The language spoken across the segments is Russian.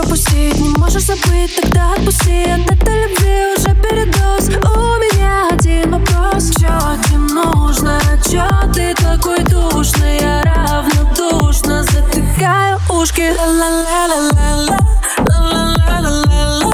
пропустить. Не можешь забыть, тогда отпусти. От этой любви уже передоз. У меня один вопрос. Чё тебе нужно? Чё ты такой душный? Я равнодушно затыкаю ушки. Ла-ла-ла-ла-ла-ла. Ла-ла-ла-ла-ла-ла. Ла-ла-ла-ла-ла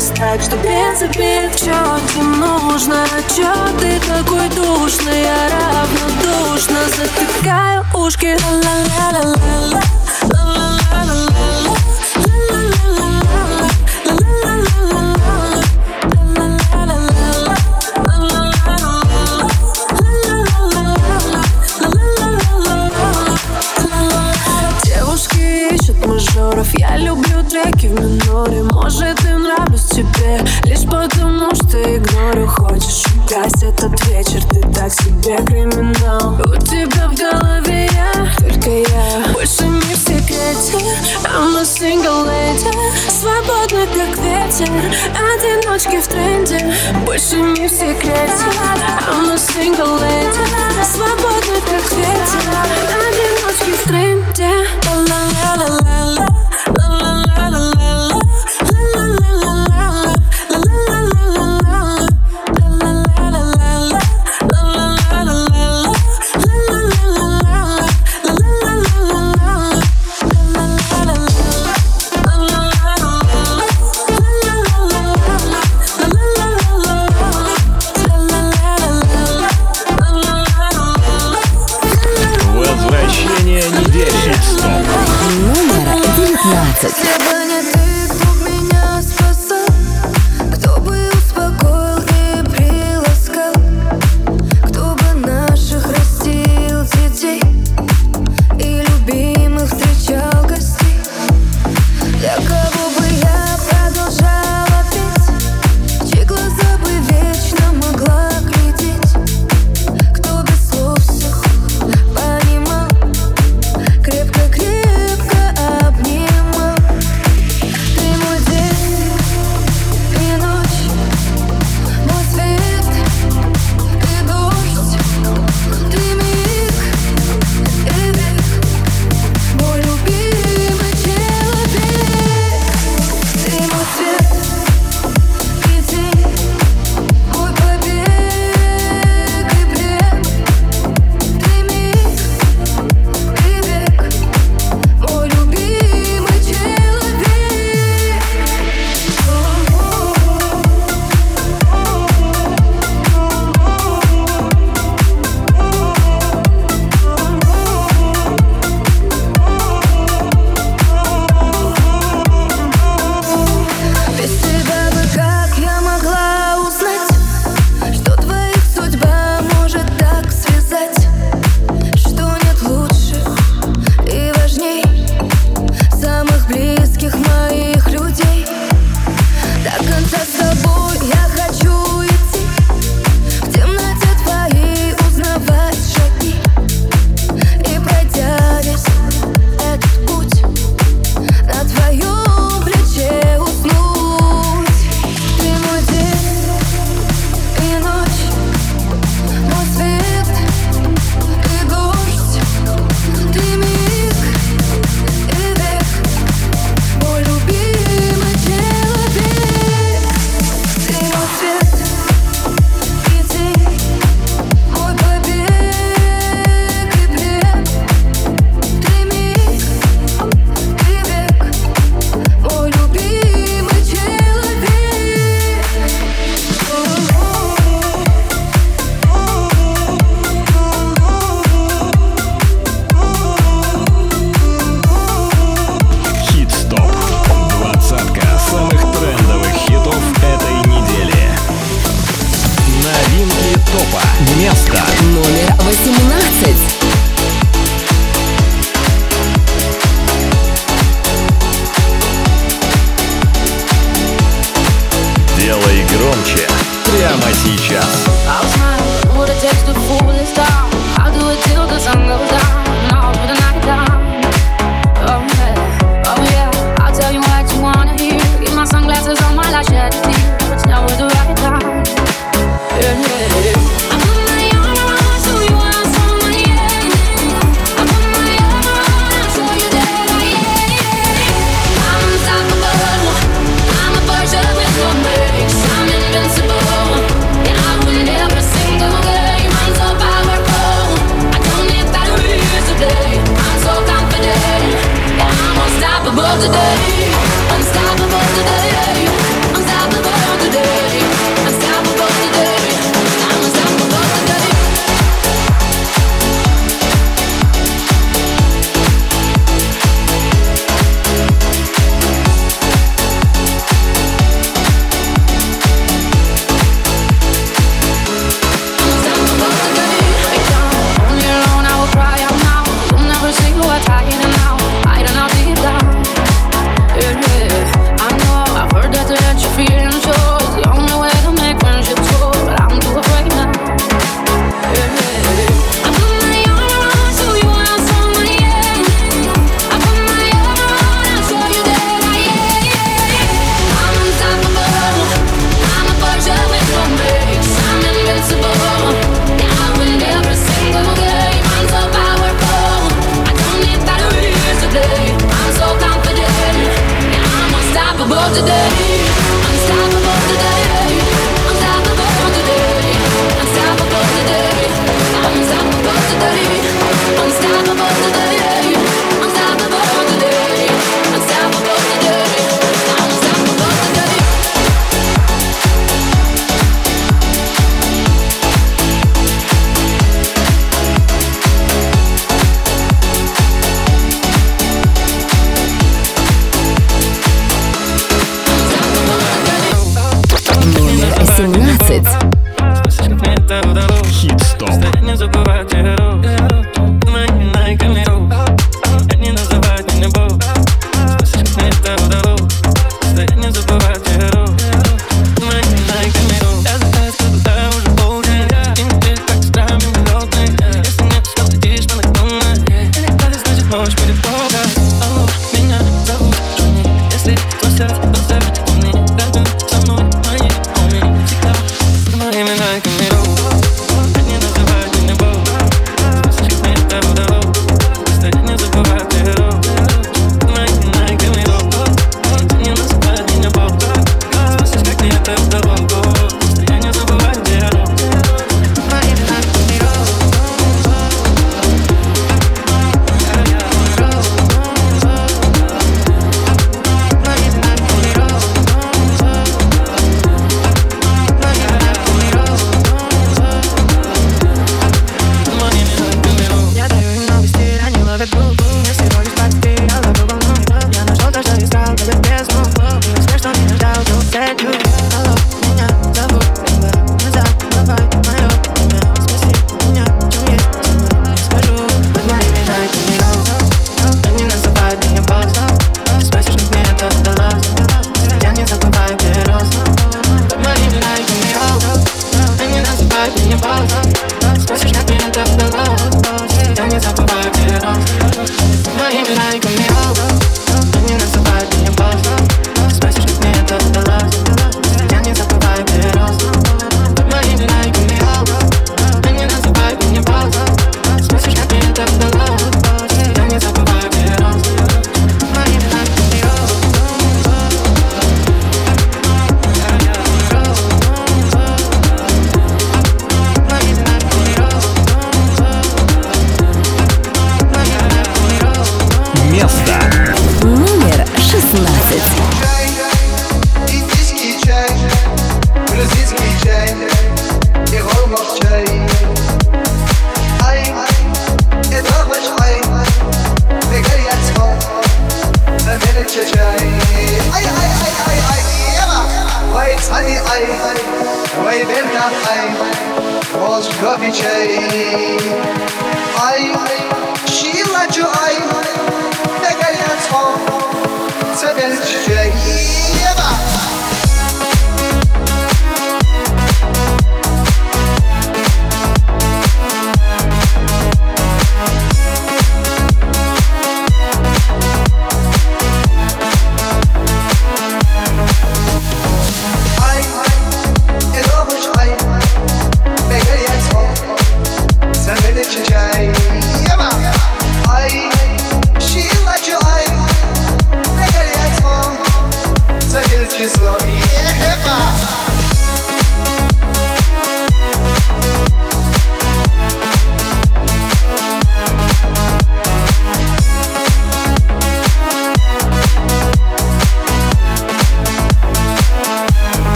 всерьез, так что без обид Чё тебе нужно, чё ты такой душный Я равнодушно затыкаю ушки. Ла-ла-ла-ла-ла Ла-ла-ла-ла-ла Я люблю треки в миноре. Может и нравлюсь тебе Лишь потому что игнорю. Хочешь украсть этот вечер Ты так себе криминал. У тебя в голове я Только я. Больше не в секрете I'm a single lady. Свободна как ветер Одиночки в тренде. Больше не в секрете I'm a single lady. Свободна как ветер Одиночки в тренде. Ла-ла-ла-ла-ла Ла-ла-ла-ла-ла today.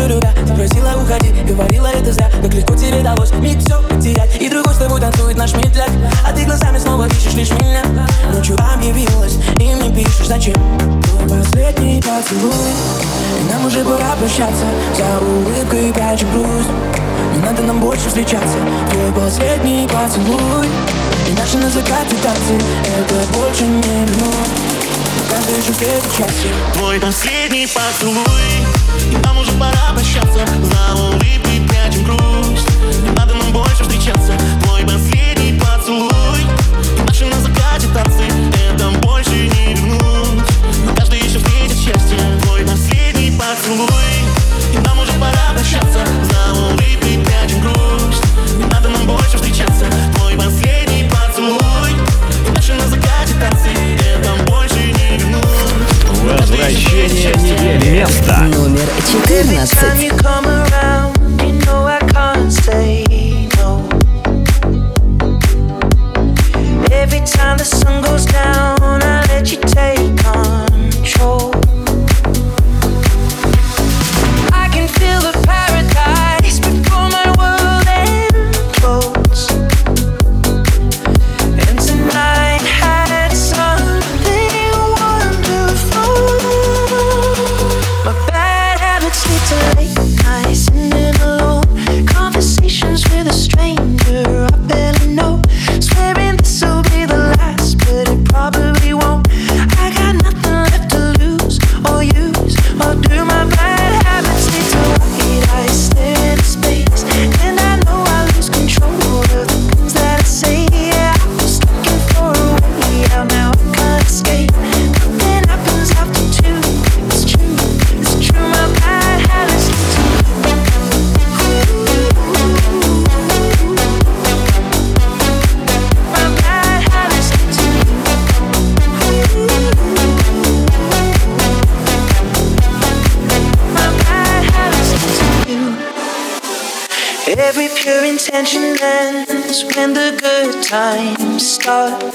Бьется любя Ты просила уходить, говорила это зря Как легко тебе далось миг все потерять. И другой с тобой танцует наш медляк. А ты глазами снова ищешь лишь меня Ночью объявилась и мне пишешь зачем? Твой последний поцелуй. И нам уже пора прощаться. За улыбкой прячем грусть. Не надо нам больше встречаться. Твой последний поцелуй. И наши на закате танцы Это больше не вернуть каждый же счастье Твой последний поцелуй И нам уже пора прощаться. За улыбкой прячем грусть Не надо нам больше встречаться. Твой последний поцелуй. Наши на танцы. Это больше не вернуть Но каждый еще встретит счастье Твой последний поцелуй. И нам уже Возвращение недели. Место. Номер 14. Every time the sun goes down, I let you take intention ends when the good times start.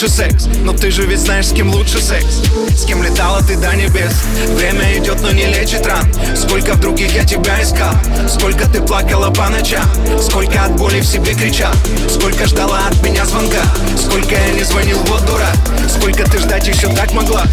Лучше секс. Но ты же ведь знаешь, с кем лучше секс. С кем летала ты до небес. Время идет, но не лечит ран. Сколько в других я тебя искал? Сколько ты плакала по ночам? Сколько от боли в себе кричал? Сколько ждала от меня звонка? Сколько я не звонил, вот дурак. Сколько ты ждать еще так могла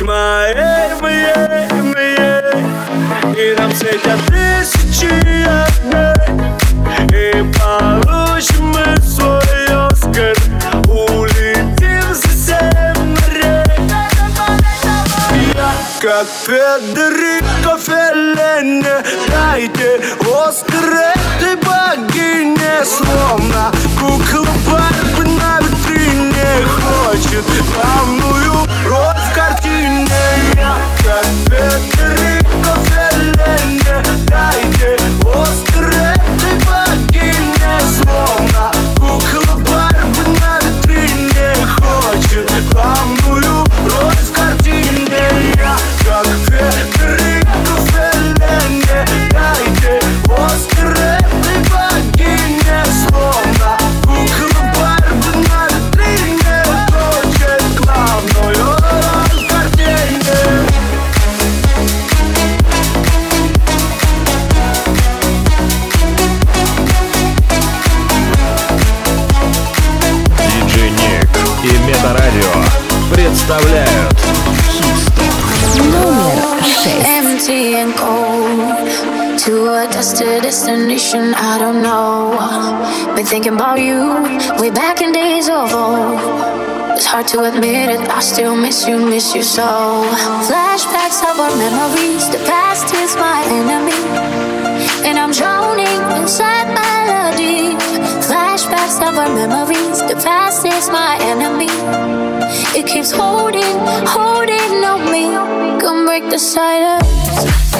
тьма эм, мы эм, И нам светят тысячи огней. И получим мы свой Оскар. Улетим за семь морей. Я как педагог miss you so. Flashbacks of our memories, the past is my enemy. And I'm drowning inside melody. Flashbacks of our memories, the past is my enemy. It keeps holding, holding on me. Come break the silence.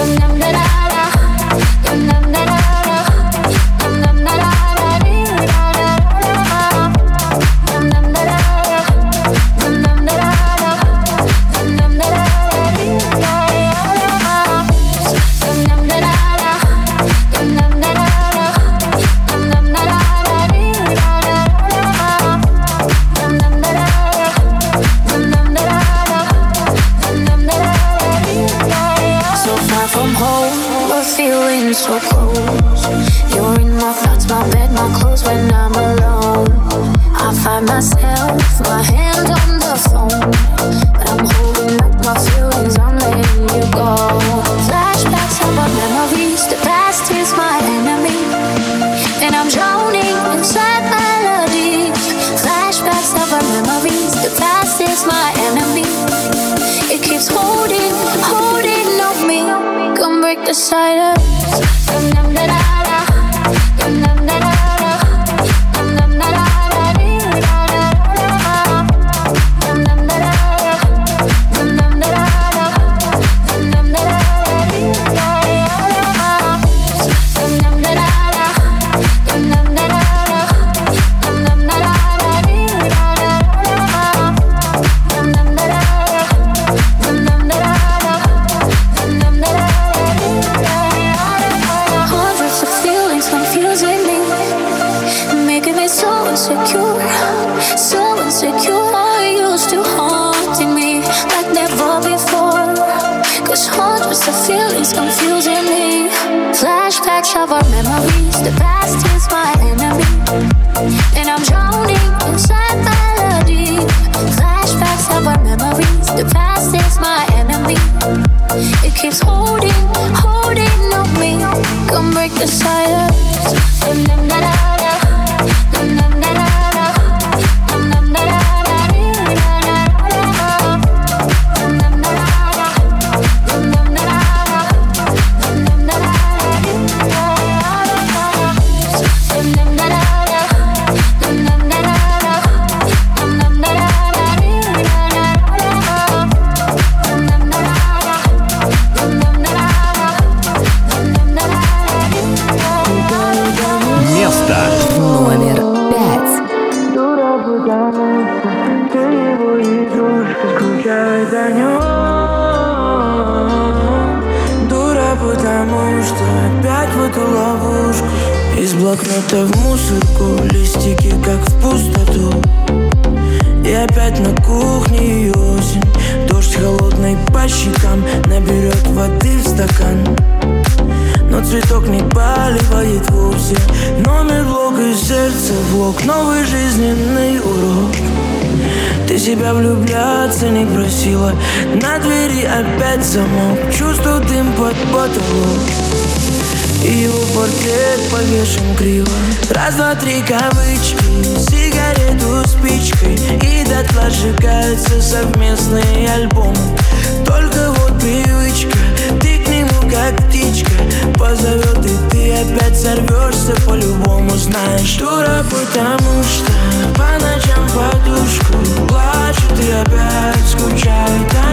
сила На двери опять замок. Чувствую дым под потолок. И его портрет повешен криво. Раз, два, три кавычки. Сигарету спичкой И дотла сжигаются совместный альбом. Только вот привычка. Ты к нему как птичка. Позовет и ты опять сорвешься. По-любому знаешь. Дура, потому что по ночам подушку плачет и опять скучает о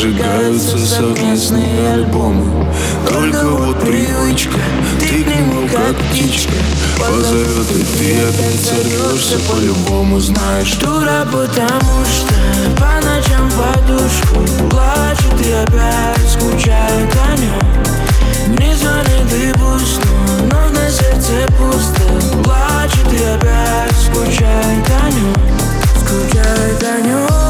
сжигаются совместные альбомы. Только вот привычка. Ты к нему как птичка. Позовет и ты опять сорвешься. По-любому Знаешь, дура, потому что По ночам подушку Плачет и опять скучает о нем Не звонит и пусть, но на сердце пусто. Плачет и опять скучает о нем Скучает о нем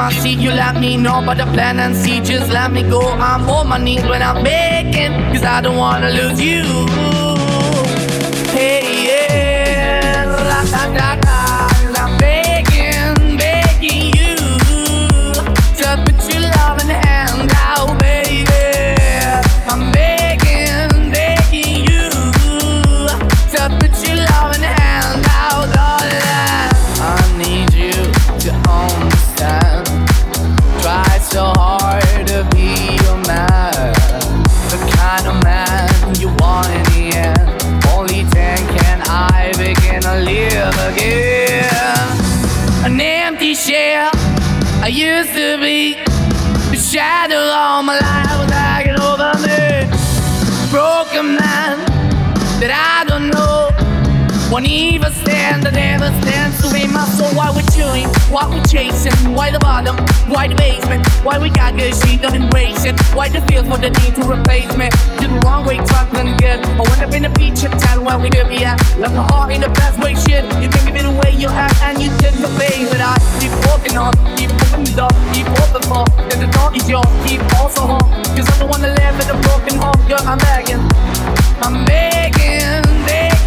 I see, you let me know. But the plan and see, just let me go. I'm on my knees when I'm begging, cause I don't wanna lose you. Hey, yeah, la da da da. Used to be. The shadow all my life was hanging over me. Broken man that I don't know. Won't even stand, I never stand to be my soul. Why we chewing? Why we chasing? Why the bottom? Why the basement? Why we got good, she don't? Why the feel for the need to replace me? Did the wrong way, to good. I went up in the feature town where we could be at. Left my heart in the best way, shit. You think of it the way you act and you did the face. But I keep walking on, keep moving it up, keep open for. Then the door is yours, keep also home. Cause the one that live in a broken home, girl, I'm begging. I'm begging, begging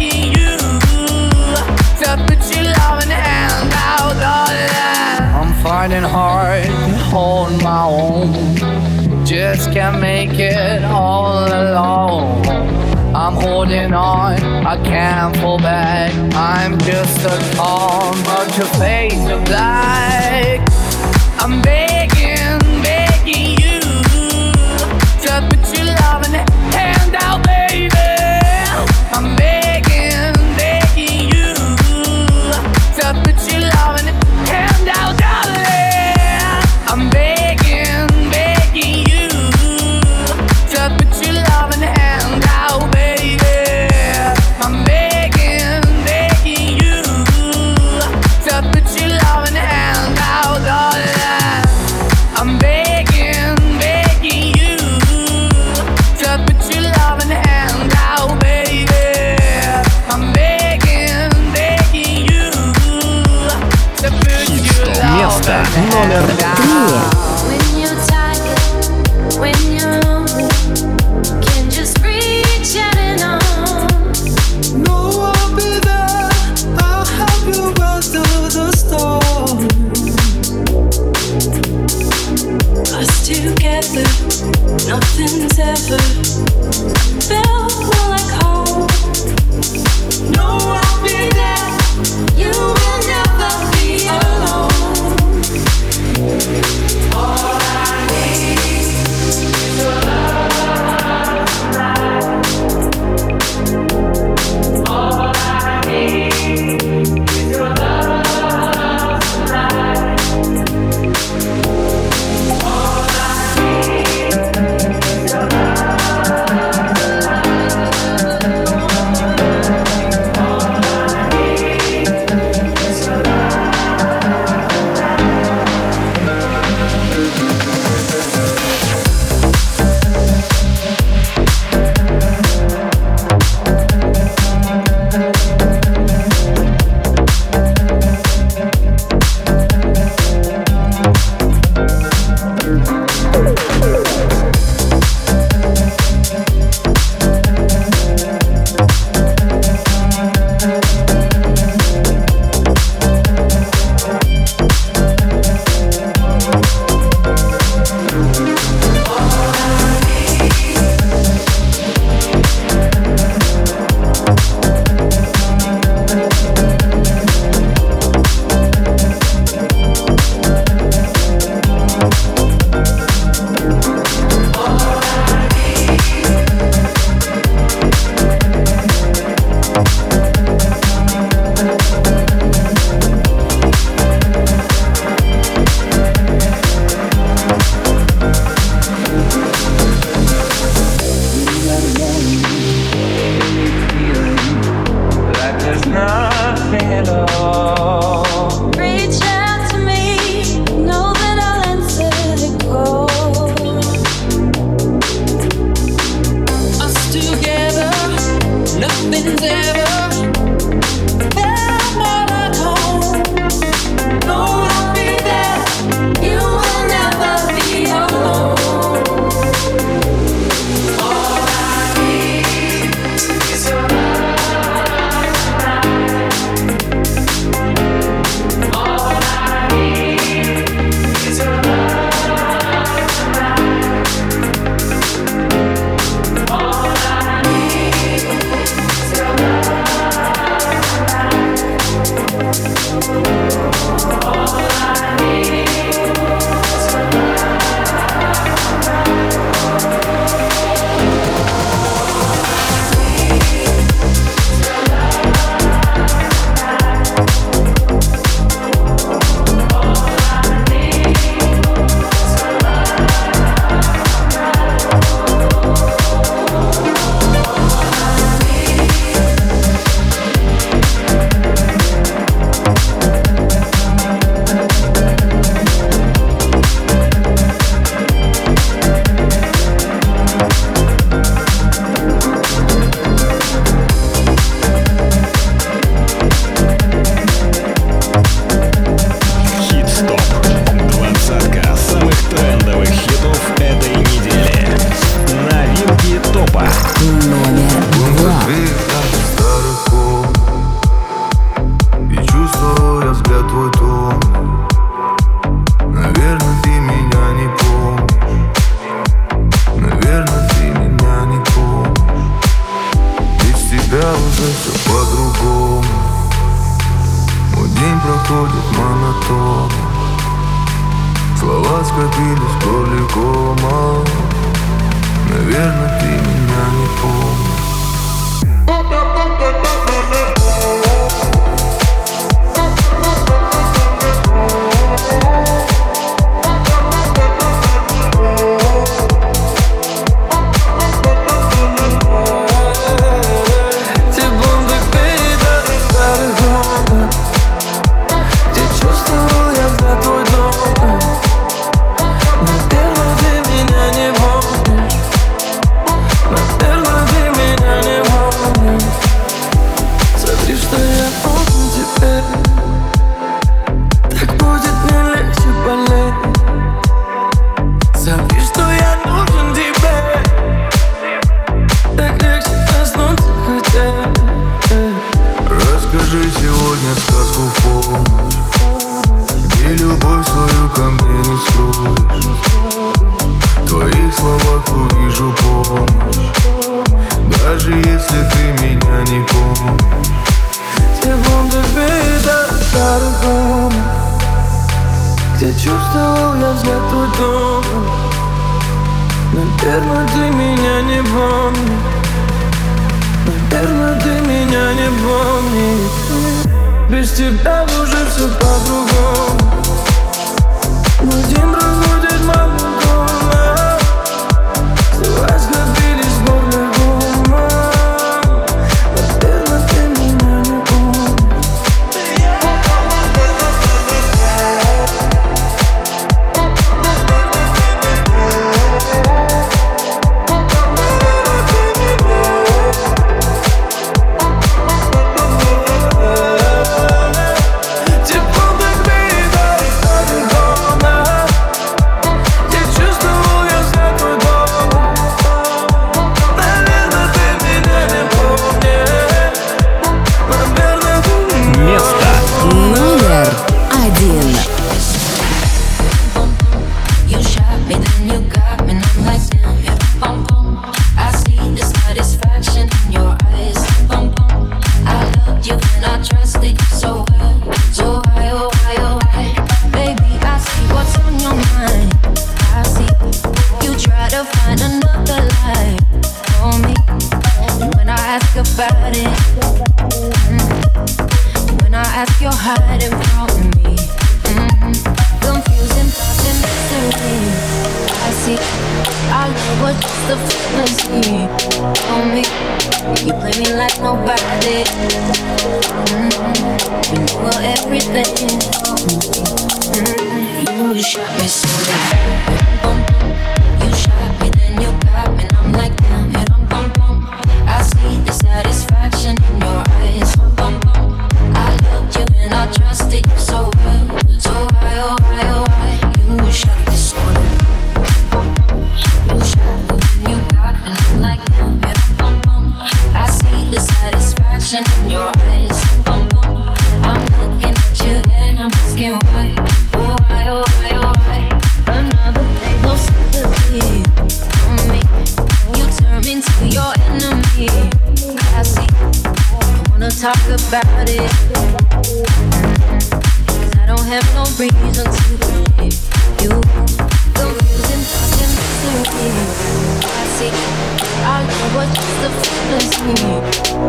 Just can't make it all alone. I'm holding on, I can't fall back. I'm just a call, but your face of black. I'm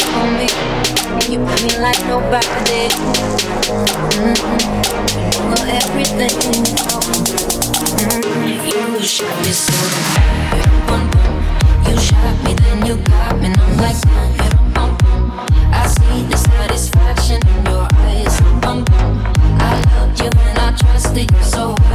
on me, and you put me like nobody did. Mm-hmm. Well, everything mm-hmm. you shot me so boom, boom. You shot me, then you got me, and I'm like boom, boom, boom. I see the satisfaction in your eyes. Boom, boom. I loved you and I trusted you so. Well.